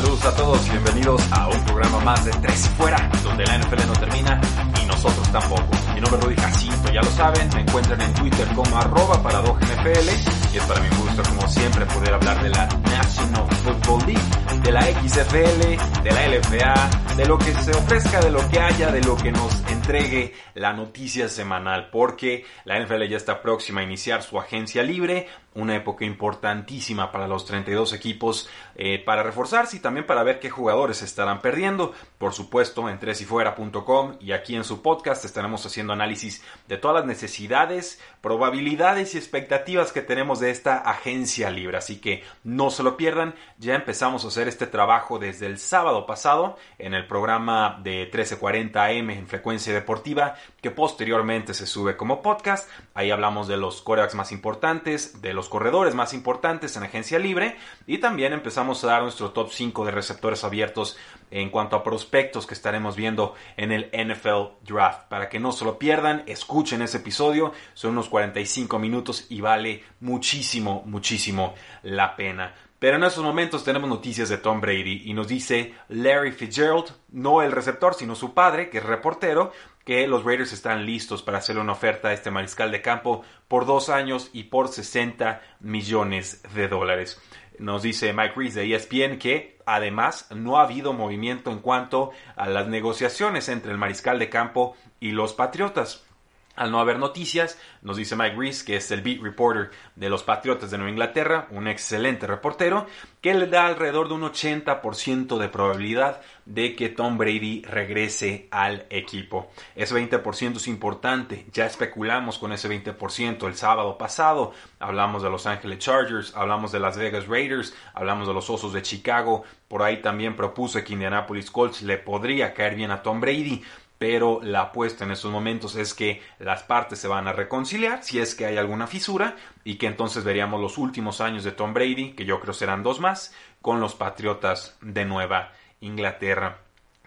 Saludos a todos y bienvenidos a un programa más de Tres y Fuera, donde la NFL no termina y nosotros tampoco. Mi nombre es Rudy Jacinto, ya lo saben, me encuentran en Twitter como arroba NFL y es para mi gusto, como siempre, poder hablar de la National Football League, de la XFL, de la LFA, de lo que se ofrezca, de lo que haya, de lo que nos entregue la noticia semanal, porque la NFL ya está próxima a iniciar su agencia libre, una época importantísima para los 32 equipos eh, para reforzarse y también para ver qué jugadores estarán perdiendo. Por supuesto, en tresyfuera.com y aquí en su podcast estaremos haciendo análisis de todas las necesidades, probabilidades y expectativas que tenemos de esta agencia libre. Así que no se lo pierdan, ya empezamos a hacer este trabajo desde el sábado pasado en el programa de 1340 AM en frecuencia deportiva que posteriormente se sube como podcast. Ahí hablamos de los corebacks más importantes, de los corredores más importantes en agencia libre y también empezamos a dar nuestro top 5 de receptores abiertos en cuanto a prospectos que estaremos viendo en el NFL Draft. Para que no se lo pierdan, escuchen ese episodio, son unos 45 minutos y vale muchísimo, muchísimo la pena. Pero en estos momentos tenemos noticias de Tom Brady y nos dice Larry Fitzgerald, no el receptor, sino su padre, que es reportero, que los Raiders están listos para hacerle una oferta a este mariscal de campo por dos años y por 60 millones de dólares. Nos dice Mike Reese de ESPN que además no ha habido movimiento en cuanto a las negociaciones entre el mariscal de campo y los Patriotas. Al no haber noticias, nos dice Mike Reese, que es el beat reporter de los Patriotas de Nueva Inglaterra, un excelente reportero, que le da alrededor de un 80% de probabilidad de que Tom Brady regrese al equipo. Ese 20% es importante, ya especulamos con ese 20% el sábado pasado, hablamos de Los Angeles Chargers, hablamos de Las Vegas Raiders, hablamos de los Osos de Chicago, por ahí también propuse que Indianapolis Colts le podría caer bien a Tom Brady, pero la apuesta en estos momentos es que las partes se van a reconciliar si es que hay alguna fisura y que entonces veríamos los últimos años de Tom Brady, que yo creo serán dos más, con los Patriotas de Nueva Inglaterra.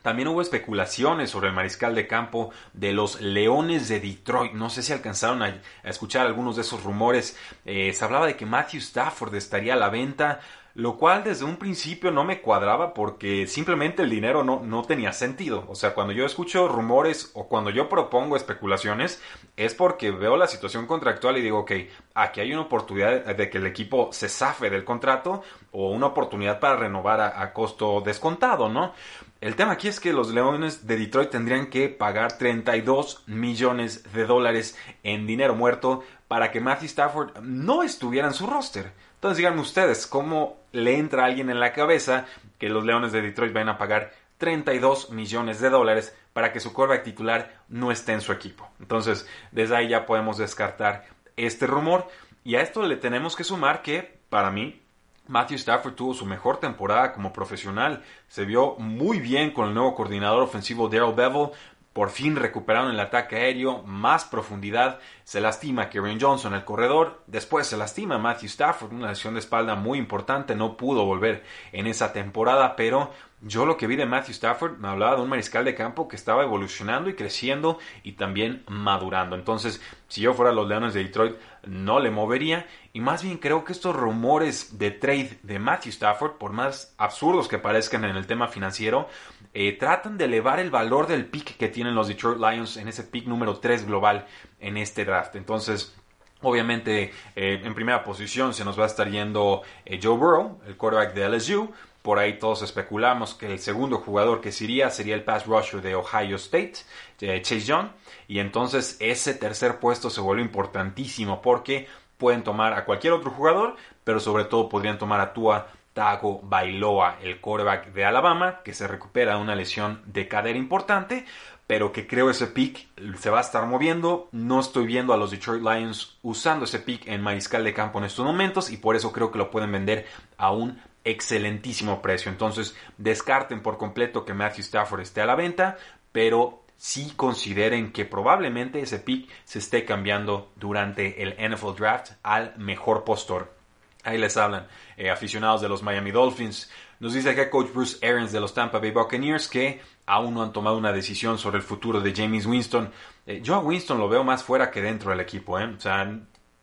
También hubo especulaciones sobre el mariscal de campo de los Leones de Detroit. No sé si alcanzaron a, escuchar algunos de esos rumores. Eh, se hablaba de que Matthew Stafford estaría a la venta lo cual desde un principio no me cuadraba porque simplemente el dinero no, no tenía sentido. O sea, cuando yo escucho rumores o cuando yo propongo especulaciones es porque veo la situación contractual y digo, ok, aquí hay una oportunidad de que el equipo se zafe del contrato o una oportunidad para renovar a, a costo descontado, ¿no? El tema aquí es que los Leones de Detroit tendrían que pagar 32 millones de dólares en dinero muerto para que Matthew Stafford no estuviera en su roster. Entonces díganme ustedes, ¿cómo le entra a alguien en la cabeza que los Leones de Detroit vayan a pagar 32 millones de dólares para que su quarterback titular no esté en su equipo? Entonces, desde ahí ya podemos descartar este rumor. Y a esto le tenemos que sumar que, para mí, Matthew Stafford tuvo su mejor temporada como profesional. Se vio muy bien con el nuevo coordinador ofensivo Daryl Bevel. Por fin recuperaron el ataque aéreo, más profundidad. Se lastima Kevin Johnson, el corredor. Después se lastima Matthew Stafford, una lesión de espalda muy importante. No pudo volver en esa temporada, pero yo lo que vi de Matthew Stafford me hablaba de un mariscal de campo que estaba evolucionando y creciendo y también madurando. Entonces, si yo fuera los Leones de Detroit, no le movería. Y más bien creo que estos rumores de trade de Matthew Stafford, por más absurdos que parezcan en el tema financiero, eh, tratan de elevar el valor del pick que tienen los Detroit Lions en ese pick número 3 global en este draft. Entonces, Obviamente, eh, en primera posición se nos va a estar yendo eh, Joe Burrow, el quarterback de LSU. Por ahí todos especulamos que el segundo jugador que se iría sería el pass rusher de Ohio State, Chase Young. Y entonces ese tercer puesto se vuelve importantísimo porque pueden tomar a cualquier otro jugador, pero sobre todo podrían tomar a Tua Tago Bailoa, el quarterback de Alabama, que se recupera de una lesión de cadera importante, pero que creo ese pick se va a estar moviendo. No estoy viendo a los Detroit Lions usando ese pick en mariscal de campo en estos momentos y por eso creo que lo pueden vender a un excelentísimo precio. Entonces, descarten por completo que Matthew Stafford esté a la venta, pero sí consideren que probablemente ese pick se esté cambiando durante el NFL Draft al mejor postor. Ahí les hablan eh, aficionados de los Miami Dolphins. Nos dice acá coach Bruce Arians de los Tampa Bay Buccaneers que aún no han tomado una decisión sobre el futuro de James Winston. Eh, yo a Winston lo veo más fuera que dentro del equipo. ¿eh? O sea,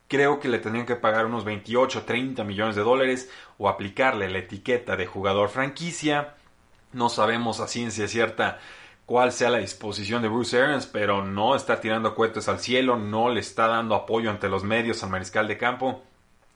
creo que le tendrían que pagar unos 28, 30 millones de dólares o aplicarle la etiqueta de jugador franquicia. No sabemos a ciencia cierta cuál sea la disposición de Bruce Arians, pero no está tirando cohetes al cielo, no le está dando apoyo ante los medios al mariscal de campo.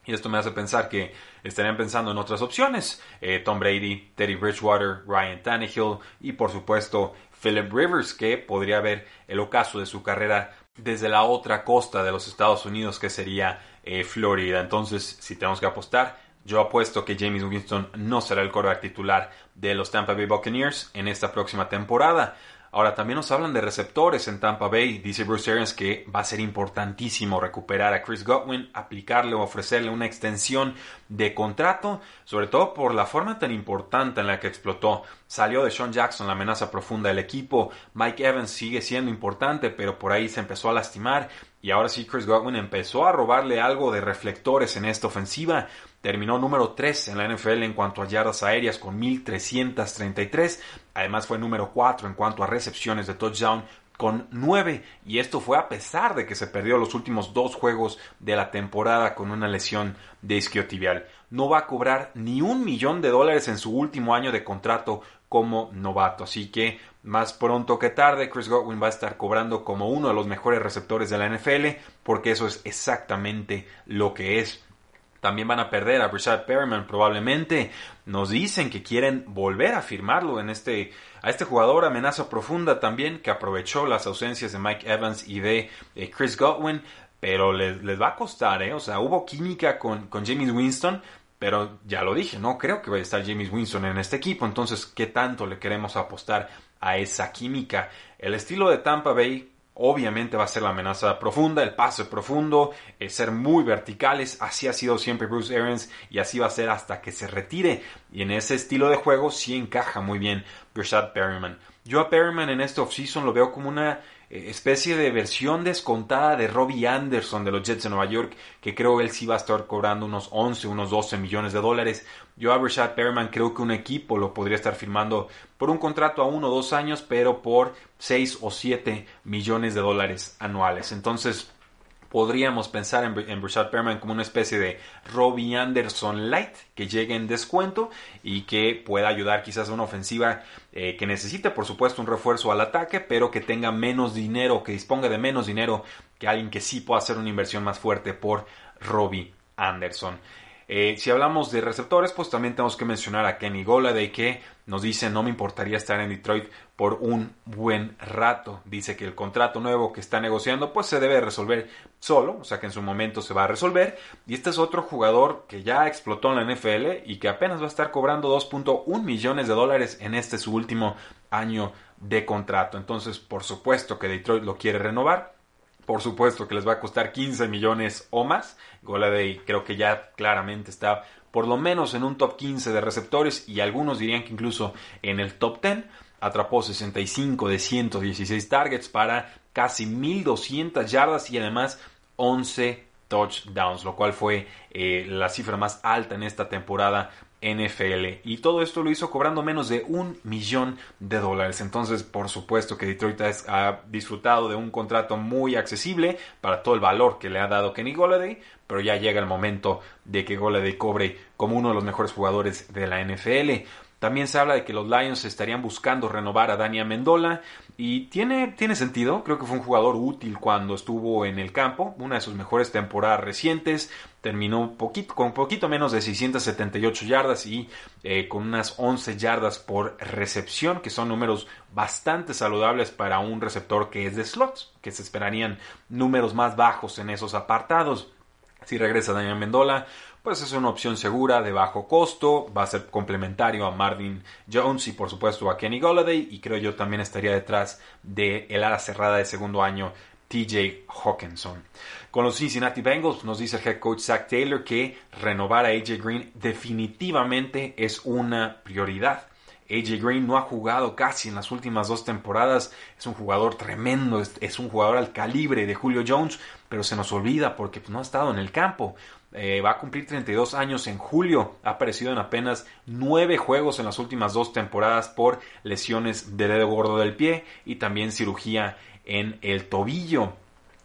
Y esto me hace pensar que estarían pensando en otras opciones. Eh, Tom Brady, Teddy Bridgewater, Ryan Tannehill y por supuesto Philip Rivers, que podría ver el ocaso de su carrera desde la otra costa de los Estados Unidos, que sería eh, Florida. Entonces, si tenemos que apostar, yo apuesto que James Winston no será el quarterback titular de los Tampa Bay Buccaneers en esta próxima temporada. Ahora, también nos hablan de receptores en Tampa Bay. Dice Bruce Arians que va a ser importantísimo recuperar a Chris Godwin, aplicarle o ofrecerle una extensión de contrato, sobre todo por la forma tan importante en la que explotó. Salió de Sean Jackson la amenaza profunda del equipo. Mike Evans sigue siendo importante, pero por ahí se empezó a lastimar. Y ahora sí, Chris Godwin empezó a robarle algo de reflectores en esta ofensiva. Terminó número 3 en la NFL en cuanto a yardas aéreas con 1333. Además fue número 4 en cuanto a recepciones de touchdown con 9 y esto fue a pesar de que se perdió los últimos dos juegos de la temporada con una lesión de isquiotibial. No va a cobrar ni un millón de dólares en su último año de contrato como novato, así que más pronto que tarde Chris Godwin va a estar cobrando como uno de los mejores receptores de la NFL porque eso es exactamente lo que es también van a perder a Brashad Perriman probablemente. Nos dicen que quieren volver a firmarlo en este, a este jugador amenaza profunda también que aprovechó las ausencias de Mike Evans y de eh, Chris Godwin. Pero les, les, va a costar, ¿eh? O sea, hubo química con, con James Winston, pero ya lo dije, no creo que vaya a estar James Winston en este equipo. Entonces, ¿qué tanto le queremos apostar a esa química? El estilo de Tampa Bay obviamente va a ser la amenaza profunda, el pase profundo, el ser muy verticales, así ha sido siempre Bruce Arians y así va a ser hasta que se retire. Y en ese estilo de juego sí encaja muy bien Brashad Perryman. Yo a Perryman en este offseason lo veo como una especie de versión descontada de Robbie Anderson de los Jets de Nueva York, que creo él sí va a estar cobrando unos 11, unos 12 millones de dólares. Yo a Rashad Perryman creo que un equipo lo podría estar firmando por un contrato a uno o dos años, pero por 6 o 7 millones de dólares anuales. Entonces, podríamos pensar en, en Perman como una especie de Robbie Anderson Light que llegue en descuento y que pueda ayudar quizás a una ofensiva eh, que necesite por supuesto un refuerzo al ataque pero que tenga menos dinero, que disponga de menos dinero que alguien que sí pueda hacer una inversión más fuerte por Robbie Anderson. Eh, si hablamos de receptores, pues también tenemos que mencionar a Kenny de que nos dice no me importaría estar en Detroit por un buen rato. Dice que el contrato nuevo que está negociando pues se debe resolver solo, o sea que en su momento se va a resolver. Y este es otro jugador que ya explotó en la NFL y que apenas va a estar cobrando 2.1 millones de dólares en este su último año de contrato. Entonces, por supuesto que Detroit lo quiere renovar. Por supuesto que les va a costar 15 millones o más. Goladay creo que ya claramente está por lo menos en un top 15 de receptores y algunos dirían que incluso en el top 10. Atrapó 65 de 116 targets para casi 1200 yardas y además 11 touchdowns, lo cual fue eh, la cifra más alta en esta temporada NFL. Y todo esto lo hizo cobrando menos de un millón de dólares. Entonces, por supuesto que Detroit ha disfrutado de un contrato muy accesible para todo el valor que le ha dado Kenny Golladay. Pero ya llega el momento de que Golladay cobre como uno de los mejores jugadores de la NFL. También se habla de que los Lions estarían buscando renovar a Dani Amendola y tiene, tiene sentido, creo que fue un jugador útil cuando estuvo en el campo, una de sus mejores temporadas recientes, terminó poquito, con poquito menos de 678 yardas y eh, con unas 11 yardas por recepción, que son números bastante saludables para un receptor que es de slots, que se esperarían números más bajos en esos apartados. Si regresa Daniel Mendola, pues es una opción segura de bajo costo, va a ser complementario a Marvin Jones y por supuesto a Kenny Golladay y creo yo también estaría detrás de el ala cerrada de segundo año TJ Hawkinson. Con los Cincinnati Bengals nos dice el head coach Zach Taylor que renovar a AJ Green definitivamente es una prioridad. AJ Green no ha jugado casi en las últimas dos temporadas. Es un jugador tremendo, es, un jugador al calibre de Julio Jones, pero se nos olvida porque pues, no ha estado en el campo. Eh, va a cumplir 32 años en julio. Ha aparecido en apenas 9 juegos en las últimas dos temporadas por lesiones de dedo gordo del pie y también cirugía en el tobillo.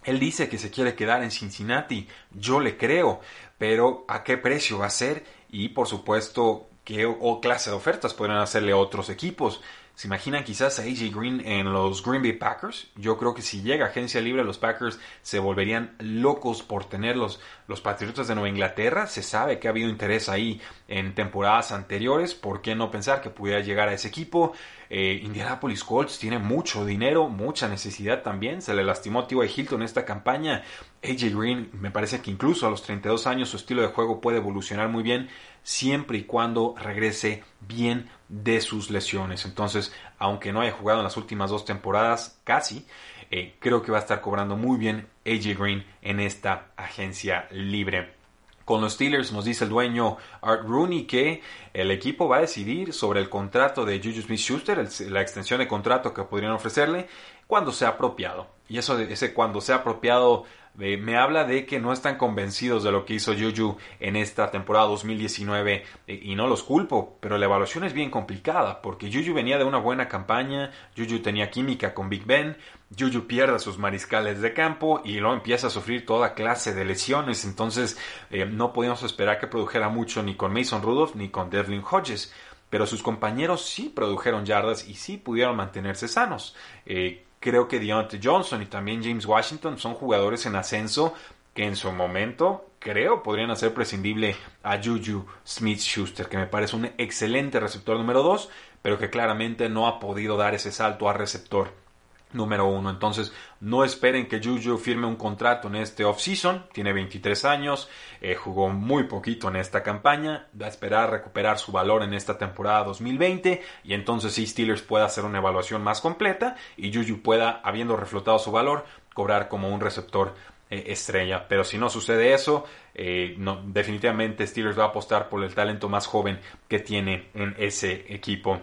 Él dice que se quiere quedar en Cincinnati. Yo le creo, pero ¿a qué precio va a ser? Y por supuesto, ¿qué o clase de ofertas podrían hacerle otros equipos? ¿Se imaginan quizás a AJ Green en los Green Bay Packers? Yo creo que si llega agencia libre, los Packers se volverían locos por tenerlos. Los Patriotas de Nueva Inglaterra, se sabe que ha habido interés ahí en temporadas anteriores. ¿Por qué no pensar que pudiera llegar a ese equipo? Eh, Indianapolis Colts tiene mucho dinero, mucha necesidad también. Se le lastimó a. Hilton esta campaña. AJ Green, me parece que incluso a los 32 años su estilo de juego puede evolucionar muy bien siempre y cuando regrese bien de sus lesiones. Entonces, aunque no haya jugado en las últimas dos temporadas, casi, eh, creo que va a estar cobrando muy bien AJ Green en esta agencia libre. Con los Steelers nos dice el dueño Art Rooney que el equipo va a decidir sobre el contrato de Juju Smith-Schuster, la extensión de contrato que podrían ofrecerle cuando sea apropiado. Y eso, ese cuando sea apropiado me habla de que no están convencidos de lo que hizo Juju en esta temporada 2019 eh, y no los culpo, pero la evaluación es bien complicada porque Juju venía de una buena campaña, Juju tenía química con Big Ben, Juju pierde sus mariscales de campo y luego empieza a sufrir toda clase de lesiones, entonces eh, no podíamos esperar que produjera mucho ni con Mason Rudolph ni con Devlin Hodges pero sus compañeros sí produjeron yardas y sí pudieron mantenerse sanos. Eh, Creo que Deontay Johnson y también James Washington son jugadores en ascenso que en su momento creo podrían hacer prescindible a Juju Smith Schuster, que me parece un excelente receptor número 2, pero que claramente no ha podido dar ese salto a receptor número uno. Entonces, no esperen que Juju firme un contrato en este offseason. Tiene 23 años, eh, jugó muy poquito en esta campaña. Va a esperar recuperar su valor en esta temporada 2020 y entonces sí Steelers pueda hacer una evaluación más completa y Juju pueda, habiendo reflotado su valor, cobrar como un receptor eh, estrella. Pero si no sucede eso, eh, definitivamente Steelers va a apostar por el talento más joven que tiene en ese equipo.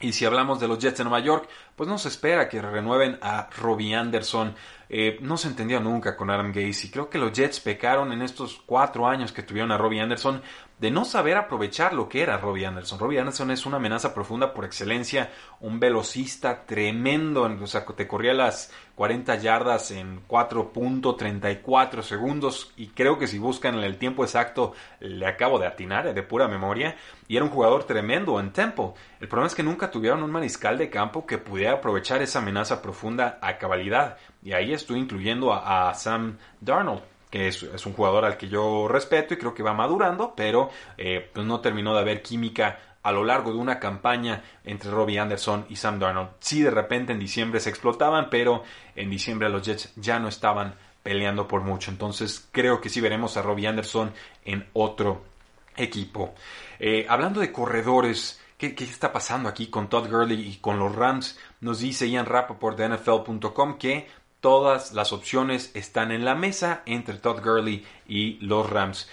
Y si hablamos de los Jets de Nueva York, pues no se espera que renueven a Robbie Anderson. Eh, no se entendió nunca con Adam Gacy. Creo que los Jets pecaron en estos cuatro años que tuvieron a Robbie Anderson de no saber aprovechar lo que era Robbie Anderson. Robbie Anderson es una amenaza profunda por excelencia, un velocista tremendo, o sea, te corría las 40 yardas en 4.34 segundos y creo que si buscan el tiempo exacto le acabo de atinar de pura memoria y era un jugador tremendo en tempo. El problema es que nunca tuvieron un mariscal de campo que pudiera aprovechar esa amenaza profunda a cabalidad y ahí estoy incluyendo a, Sam Darnold que es, un jugador al que yo respeto y creo que va madurando, pero eh, pues no terminó de haber química a lo largo de una campaña entre Robbie Anderson y Sam Darnold. Sí, de repente en diciembre se explotaban, pero en diciembre los Jets ya no estaban peleando por mucho. Entonces creo que sí veremos a Robbie Anderson en otro equipo. Eh, hablando de corredores, ¿qué, ¿qué, está pasando aquí con Todd Gurley y con los Rams? Nos dice Ian Rappaport de NFL.com que todas las opciones están en la mesa entre Todd Gurley y los Rams.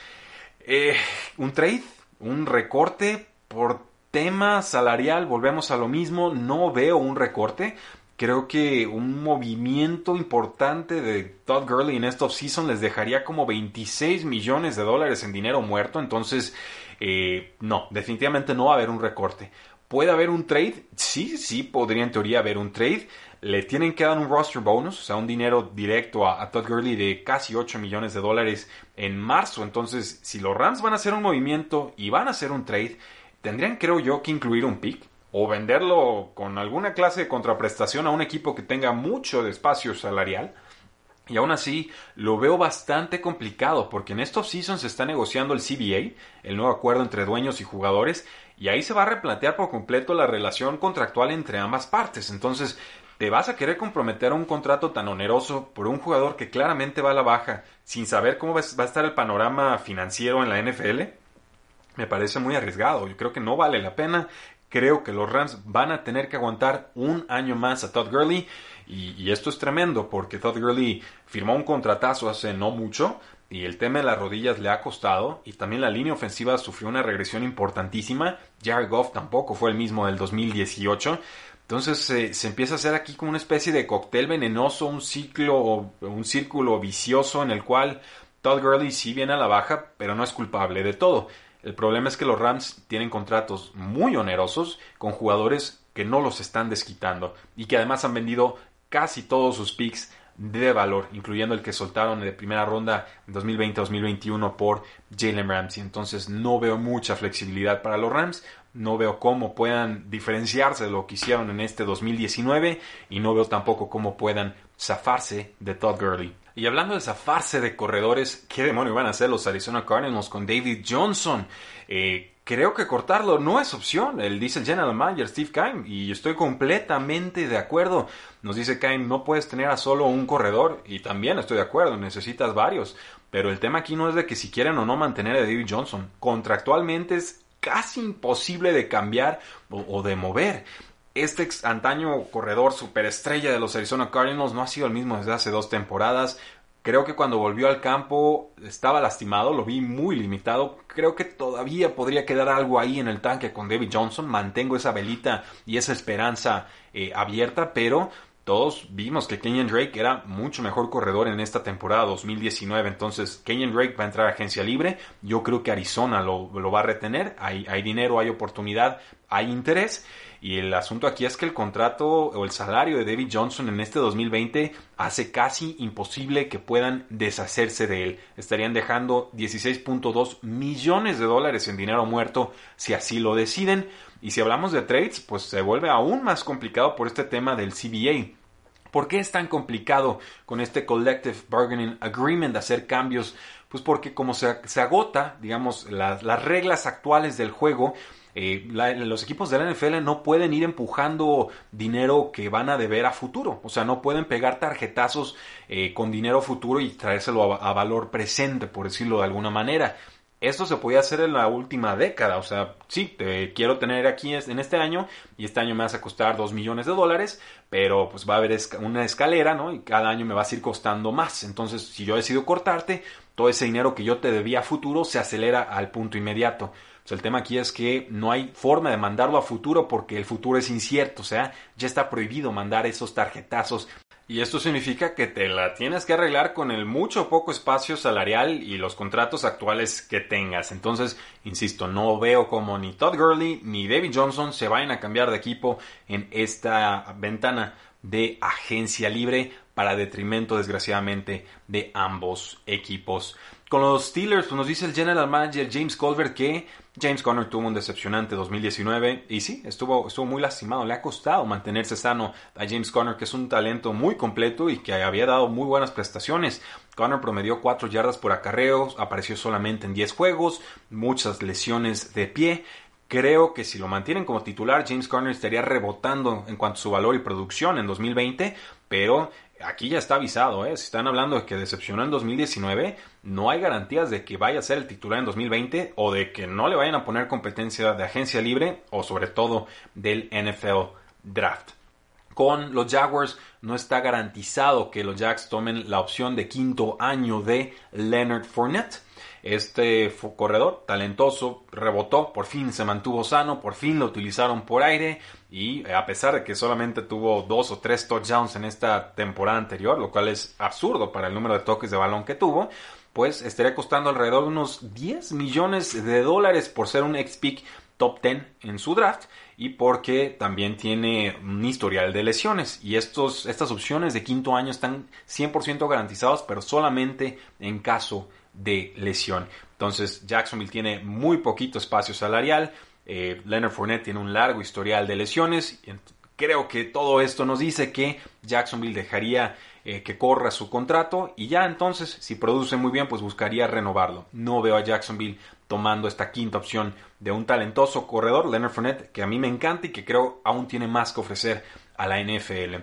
Eh, un trade, un recorte por tema salarial, volvemos a lo mismo, no veo un recorte. Creo que un movimiento importante de Todd Gurley en esta offseason les dejaría como 26 millones de dólares en dinero muerto. Entonces, eh, no, definitivamente no va a haber un recorte. ¿Puede haber un trade? Sí, sí, podría en teoría haber un trade le tienen que dar un roster bonus, o sea, un dinero directo a, Todd Gurley de casi 8 millones de dólares en marzo. Entonces, si los Rams van a hacer un movimiento y van a hacer un trade, tendrían, creo yo, que incluir un pick o venderlo con alguna clase de contraprestación a un equipo que tenga mucho de espacio salarial. Y aún así lo veo bastante complicado porque en estos seasons se está negociando el CBA, el nuevo acuerdo entre dueños y jugadores, y ahí se va a replantear por completo la relación contractual entre ambas partes. Entonces, ¿te vas a querer comprometer a un contrato tan oneroso por un jugador que claramente va a la baja sin saber cómo va a estar el panorama financiero en la NFL? Me parece muy arriesgado. Yo creo que no vale la pena. Creo que los Rams van a tener que aguantar un año más a Todd Gurley. Y, esto es tremendo porque Todd Gurley firmó un contratazo hace no mucho y el tema de las rodillas le ha costado y también la línea ofensiva sufrió una regresión importantísima. Jared Goff tampoco fue el mismo del 2018. Entonces se empieza a hacer aquí como una especie de cóctel venenoso, un ciclo, un círculo vicioso en el cual Todd Gurley sí viene a la baja, pero no es culpable de todo. El problema es que los Rams tienen contratos muy onerosos con jugadores que no los están desquitando y que además han vendido casi todos sus picks de valor, incluyendo el que soltaron de primera ronda en 2020-2021 por Jalen Ramsey. Entonces no veo mucha flexibilidad para los Rams, no veo cómo puedan diferenciarse de lo que hicieron en este 2019 y no veo tampoco cómo puedan zafarse de Todd Gurley. Y hablando de zafarse de corredores, ¿qué demonio van a hacer los Arizona Cardinals con David Johnson? Eh, creo que cortarlo no es opción. Él dice el general manager Steve Kime y estoy completamente de acuerdo. Nos dice Kime, no puedes tener a solo un corredor y también estoy de acuerdo, necesitas varios. Pero el tema aquí no es de que si quieren o no mantener a David Johnson. Contractualmente es casi imposible de cambiar o, o de mover este antaño corredor superestrella de los Arizona Cardinals no ha sido el mismo desde hace dos temporadas. Creo que cuando volvió al campo estaba lastimado, lo vi muy limitado. Creo que todavía podría quedar algo ahí en el tanque con David Johnson. Mantengo esa velita y esa esperanza eh, abierta, pero todos vimos que Kenyon Drake era mucho mejor corredor en esta temporada 2019. Entonces, Kenyon Drake va a entrar a agencia libre. Yo creo que Arizona lo, va a retener. Hay dinero, hay oportunidad, hay interés. Y el asunto aquí es que el contrato o el salario de David Johnson en este 2020 hace casi imposible que puedan deshacerse de él. Estarían dejando 16.2 millones de dólares en dinero muerto si así lo deciden. Y si hablamos de trades, pues se vuelve aún más complicado por este tema del CBA. ¿Por qué es tan complicado con este Collective Bargaining Agreement hacer cambios? Pues porque como se, agota, digamos, las reglas actuales del juego, eh, los equipos de la NFL no pueden ir empujando dinero que van a deber a futuro. O sea, no pueden pegar tarjetazos eh, con dinero futuro y traérselo a, valor presente, por decirlo de alguna manera. Esto se podía hacer en la última década. O sea, sí, te quiero tener aquí en este año y este año me vas a costar 2 millones de dólares, pero pues va a haber una escalera, ¿no? Y cada año me vas a ir costando más. Entonces, si yo decido cortarte, todo ese dinero que yo te debía a futuro se acelera al punto inmediato el tema aquí es que no hay forma de mandarlo a futuro porque el futuro es incierto, o sea, ya está prohibido mandar esos tarjetazos. Y esto significa que te la tienes que arreglar con el mucho poco espacio salarial y los contratos actuales que tengas. Entonces, insisto, no veo como ni Todd Gurley ni David Johnson se vayan a cambiar de equipo en esta ventana de agencia libre para detrimento, desgraciadamente, de ambos equipos. Con los Steelers, pues nos dice el general manager James Colbert que James Conner tuvo un decepcionante 2019 y sí, estuvo, estuvo muy lastimado. Le ha costado mantenerse sano a James Conner, que es un talento muy completo y que había dado muy buenas prestaciones. Conner promedió 4 yardas por acarreo, apareció solamente en 10 juegos, muchas lesiones de pie. Creo que si lo mantienen como titular, James Conner estaría rebotando en cuanto a su valor y producción en 2020, pero aquí ya está avisado, ¿eh? si están hablando de que decepcionó en 2019, no hay garantías de que vaya a ser el titular en 2020 o de que no le vayan a poner competencia de agencia libre o sobre todo del NFL Draft. Con los Jaguars no está garantizado que los Jags tomen la opción de quinto año de Leonard Fournette. Este corredor talentoso rebotó, por fin se mantuvo sano, por fin lo utilizaron por aire y eh, a pesar de que solamente tuvo dos o tres touchdowns en esta temporada anterior, lo cual es absurdo para el número de toques de balón que tuvo, pues estaría costando alrededor de unos 10 millones de dólares por ser un ex-pick top 10 en su draft y porque también tiene un historial de lesiones. Y estos, estas opciones de quinto año están 100% garantizados pero solamente en caso de lesión. Entonces Jacksonville tiene muy poquito espacio salarial. Eh, Leonard Fournette tiene un largo historial de lesiones. Creo que todo esto nos dice que Jacksonville dejaría eh, que corra su contrato y ya entonces, si produce muy bien, pues buscaría renovarlo. No veo a Jacksonville tomando esta quinta opción de un talentoso corredor, Leonard Fournette, que a mí me encanta y que creo aún tiene más que ofrecer a la NFL.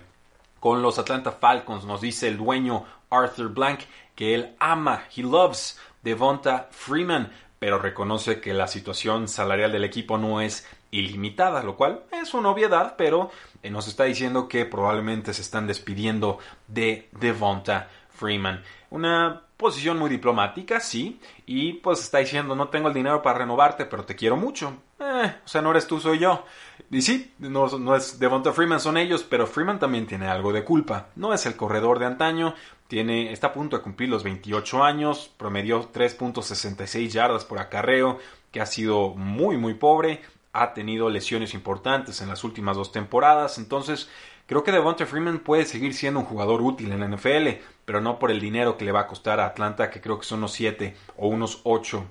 Con los Atlanta Falcons nos dice el dueño Arthur Blank que él ama, he loves Devonta Freeman, pero reconoce que la situación salarial del equipo no es ilimitada, lo cual es una obviedad, pero nos está diciendo que probablemente se están despidiendo de Devonta Freeman. Una posición muy diplomática, sí, y pues está diciendo no tengo el dinero para renovarte, pero te quiero mucho. Eh, o sea, no eres tú, soy yo. Y sí, no, es Devonta Freeman, son ellos, pero Freeman también tiene algo de culpa. No es el corredor de antaño, tiene, está a punto de cumplir los 28 años, promedió 3.66 yardas por acarreo, que ha sido muy muy pobre, ha tenido lesiones importantes en las últimas dos temporadas, entonces creo que Devonta Freeman puede seguir siendo un jugador útil en la NFL, pero no por el dinero que le va a costar a Atlanta, que creo que son unos 7 o unos 8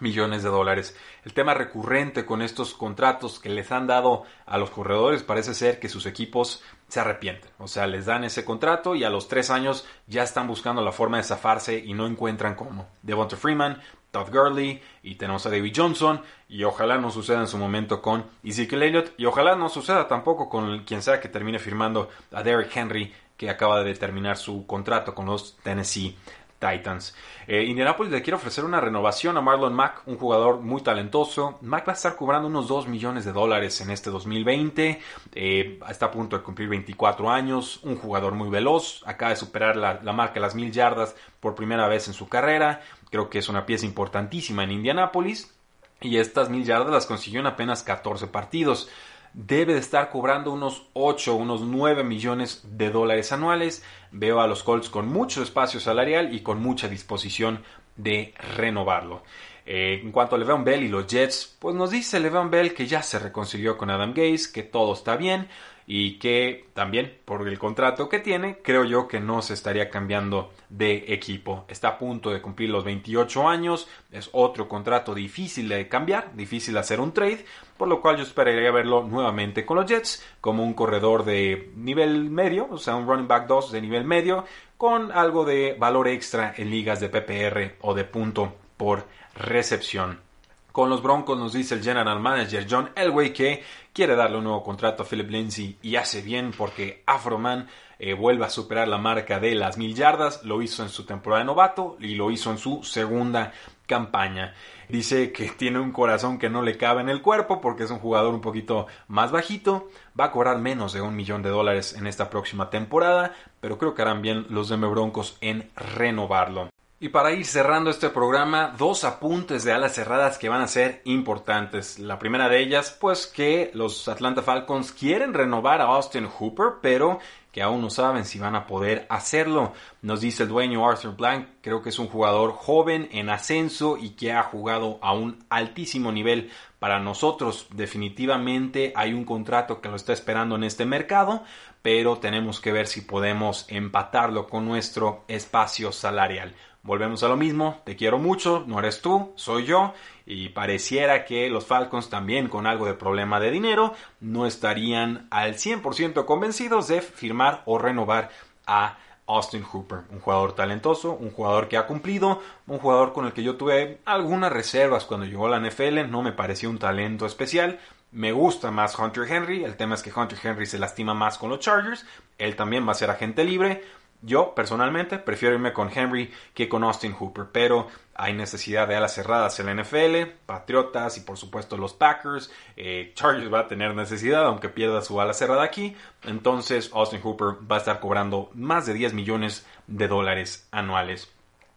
millones de dólares. El tema recurrente con estos contratos que les han dado a los corredores parece ser que sus equipos se arrepienten. O sea, les dan ese contrato y a los tres años ya están buscando la forma de zafarse y no encuentran cómo. Devonta Freeman, Todd Gurley y tenemos a David Johnson y ojalá no suceda en su momento con Ezekiel Elliott y ojalá no suceda tampoco con quien sea que termine firmando a Derrick Henry que acaba de terminar su contrato con los Tennessee Titans. Eh, Indianapolis le quiere ofrecer una renovación a Marlon Mack, un jugador muy talentoso. Mack va a estar cobrando unos 2 millones de dólares en este 2020. Eh, está a punto de cumplir 24 años. Un jugador muy veloz. Acaba de superar la, la marca de las mil yardas por primera vez en su carrera. Creo que es una pieza importantísima en Indianapolis. Y estas mil yardas las consiguió en apenas 14 partidos debe de estar cobrando unos 8, unos 9 millones de dólares anuales. Veo a los Colts con mucho espacio salarial y con mucha disposición de renovarlo. Eh, en cuanto a Le'Veon Bell y los Jets, pues nos dice Le'Veon Bell que ya se reconcilió con Adam Gase, que todo está bien y que también por el contrato que tiene, creo yo que no se estaría cambiando de equipo. Está a punto de cumplir los 28 años, es otro contrato difícil de cambiar, difícil hacer un trade, por lo cual yo esperaría verlo nuevamente con los Jets como un corredor de nivel medio, o sea, un running back 2 de nivel medio, con algo de valor extra en ligas de PPR o de punto por recepción. Con los Broncos nos dice el general manager John Elway que quiere darle un nuevo contrato a Philip Lindsay y hace bien porque Afroman eh, vuelve a superar la marca de las mil yardas. Lo hizo en su temporada de novato y lo hizo en su segunda campaña. Dice que tiene un corazón que no le cabe en el cuerpo porque es un jugador un poquito más bajito. Va a cobrar menos de un millón de dólares en esta próxima temporada, pero creo que harán bien los Denver Broncos en renovarlo. Y para ir cerrando este programa, dos apuntes de alas cerradas que van a ser importantes. La primera de ellas, pues que los Atlanta Falcons quieren renovar a Austin Hooper, pero que aún no saben si van a poder hacerlo. Nos dice el dueño Arthur Blank, creo que es un jugador joven en ascenso y que ha jugado a un altísimo nivel para nosotros. Definitivamente hay un contrato que lo está esperando en este mercado, pero tenemos que ver si podemos empatarlo con nuestro espacio salarial. Volvemos a lo mismo, te quiero mucho, no eres tú, soy yo, y pareciera que los Falcons también con algo de problema de dinero no estarían al 100% convencidos de firmar o renovar a Austin Hooper, un jugador talentoso, un jugador que ha cumplido, un jugador con el que yo tuve algunas reservas cuando llegó a la NFL, no me pareció un talento especial, me gusta más Hunter Henry, el tema es que Hunter Henry se lastima más con los Chargers, él también va a ser agente libre, yo, personalmente, prefiero irme con Henry que con Austin Hooper, pero hay necesidad de alas cerradas en la NFL, Patriotas y por supuesto los Packers. Eh, Chargers va a tener necesidad, aunque pierda su ala cerrada aquí. Entonces, Austin Hooper va a estar cobrando más de 10 millones de dólares anuales.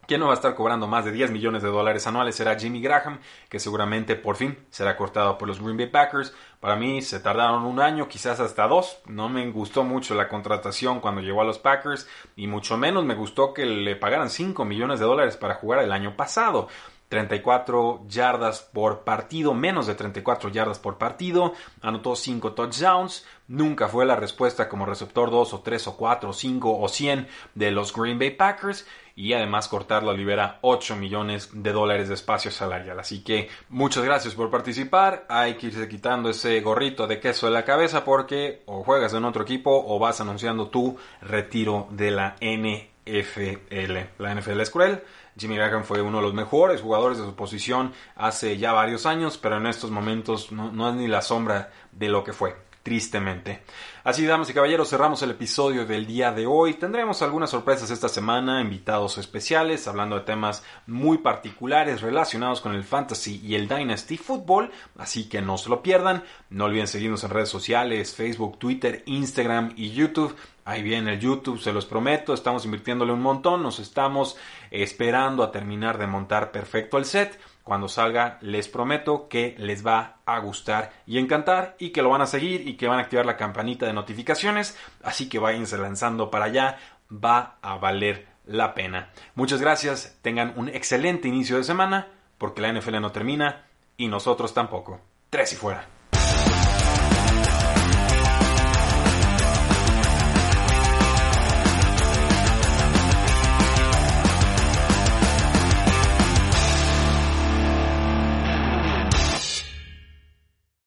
Quien no va a estar cobrando más de 10 millones de dólares anuales será Jimmy Graham, que seguramente por fin será cortado por los Green Bay Packers. Para mí se tardaron un año, quizás hasta dos. No me gustó mucho la contratación cuando llegó a los Packers y mucho menos me gustó que le pagaran 5 millones de dólares para jugar el año pasado. 34 yardas por partido, menos de 34 yardas por partido, anotó 5 touchdowns, nunca fue la respuesta como receptor 2 o 3 o 4 o 5 o 100 de los Green Bay Packers y además cortarlo libera 8 millones de dólares de espacio salarial. Así que muchas gracias por participar, hay que irse quitando ese gorrito de queso de la cabeza porque o juegas en otro equipo o vas anunciando tu retiro de la NFL. La NFL es cruel Jimmy Graham fue uno de los mejores jugadores de su posición hace ya varios años, pero en estos momentos no, es ni la sombra de lo que fue, tristemente. Así, damas y caballeros, cerramos el episodio del día de hoy. Tendremos algunas sorpresas esta semana, invitados especiales, hablando de temas muy particulares relacionados con el fantasy y el dynasty football, así que no se lo pierdan. No olviden seguirnos en redes sociales, Facebook, Twitter, Instagram y YouTube. Ahí viene el YouTube, se los prometo, estamos invirtiéndole un montón, nos estamos esperando a terminar de montar perfecto el set. Cuando salga, les prometo que les va a gustar y encantar y que lo van a seguir y que van a activar la campanita de notificaciones. Así que váyanse lanzando para allá, va a valer la pena. Muchas gracias, tengan un excelente inicio de semana, porque la NFL no termina y nosotros tampoco. Tres y fuera.